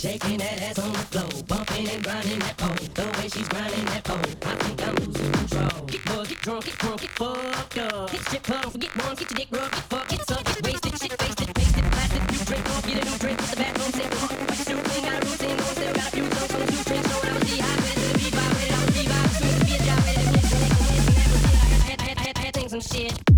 Shaking that ass on the floor, bumping and grinding that pole. The way she's grinding that pole, I think I'm losing control. Get buzzed, get drunk, get drunk, get fucked up. Get shit don't forget one, get your dick rubbed, get fucked, get sucked, get wasted, shit wasted, wasted, blasted. You drink off, get a new drink, with the bathroom set. What you do, ain't got a routine, going, still got a few songs on two drinks. Know I was dehydrated, to the beat vibrated, I was revived, soon to be a job, ready to hit, hit, hit, hit, and that was it. I had, I had, I had, I had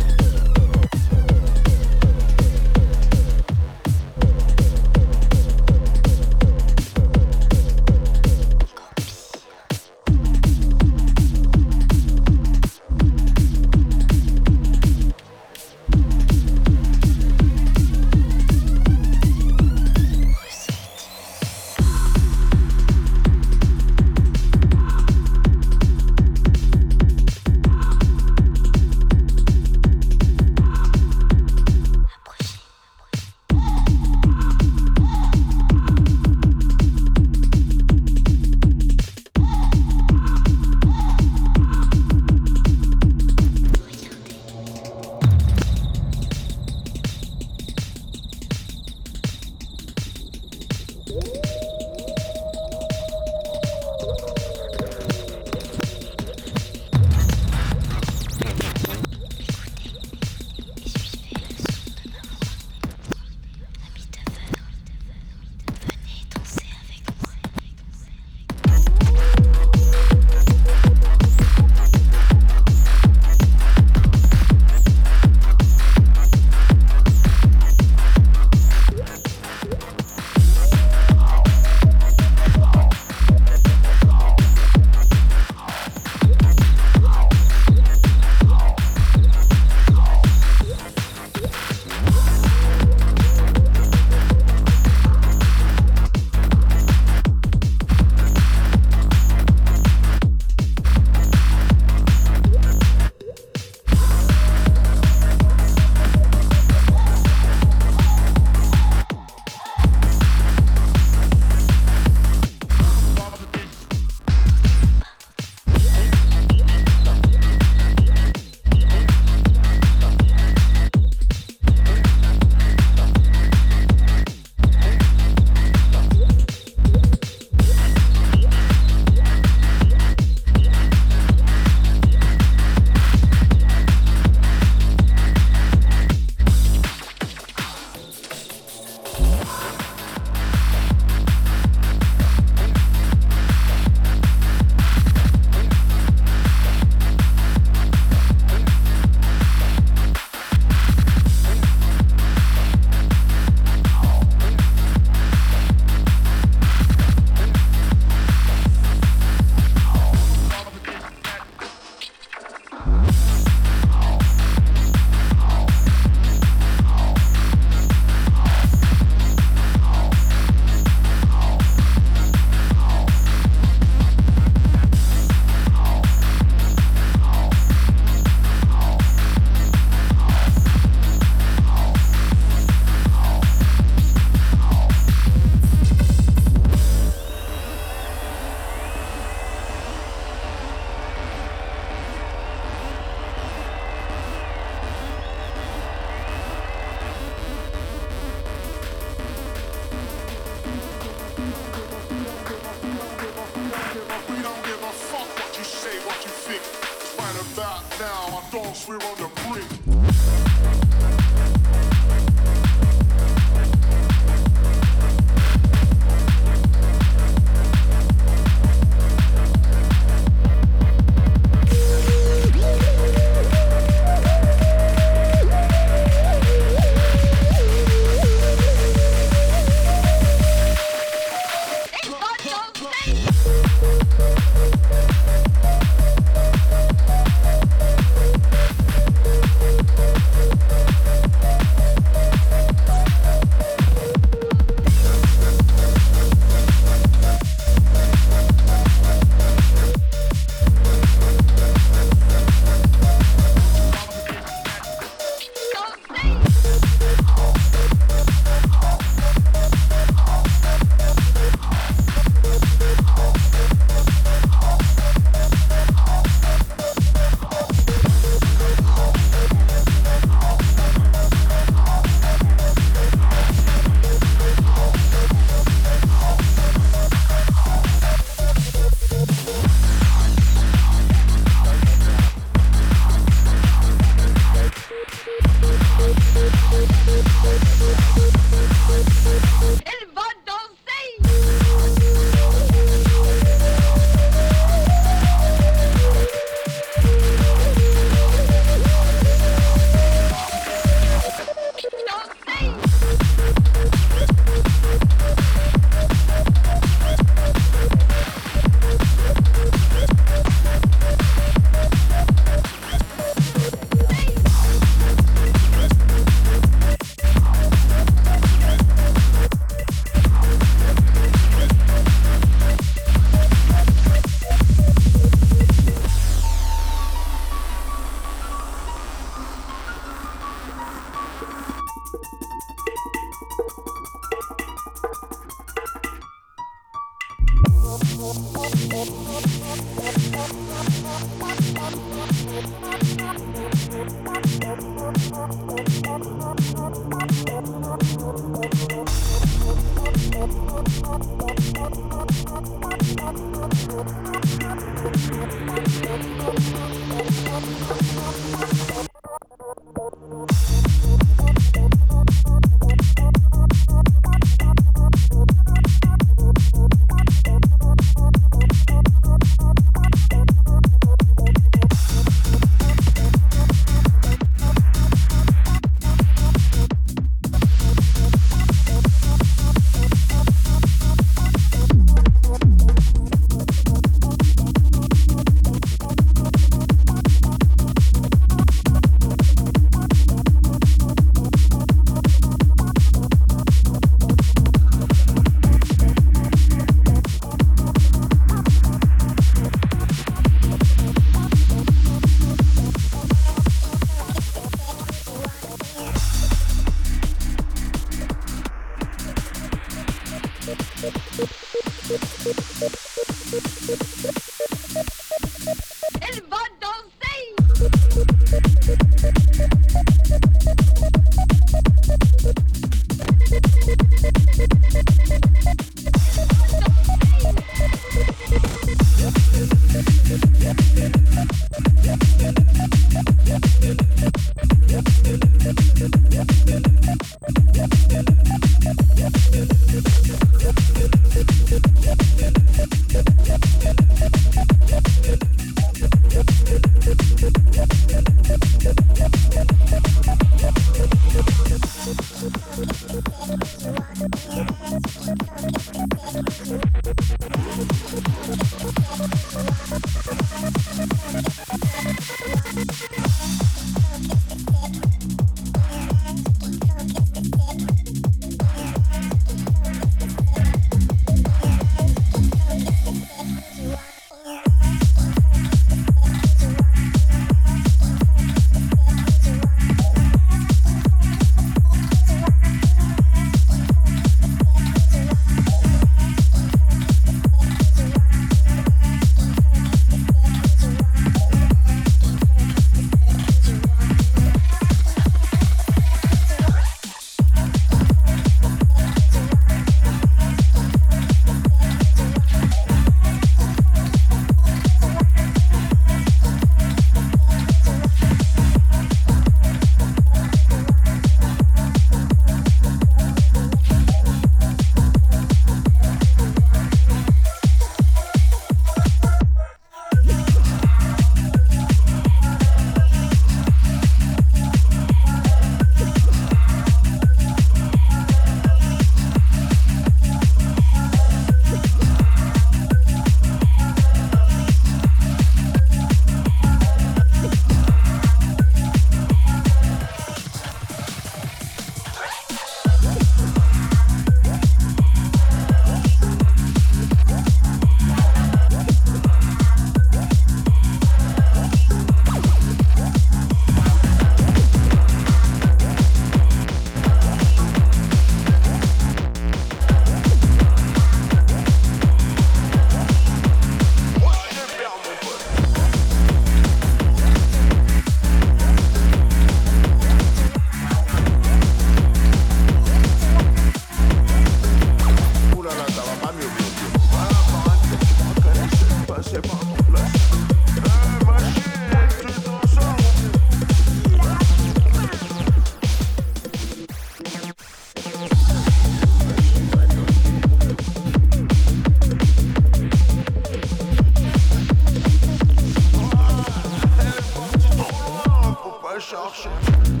recherché.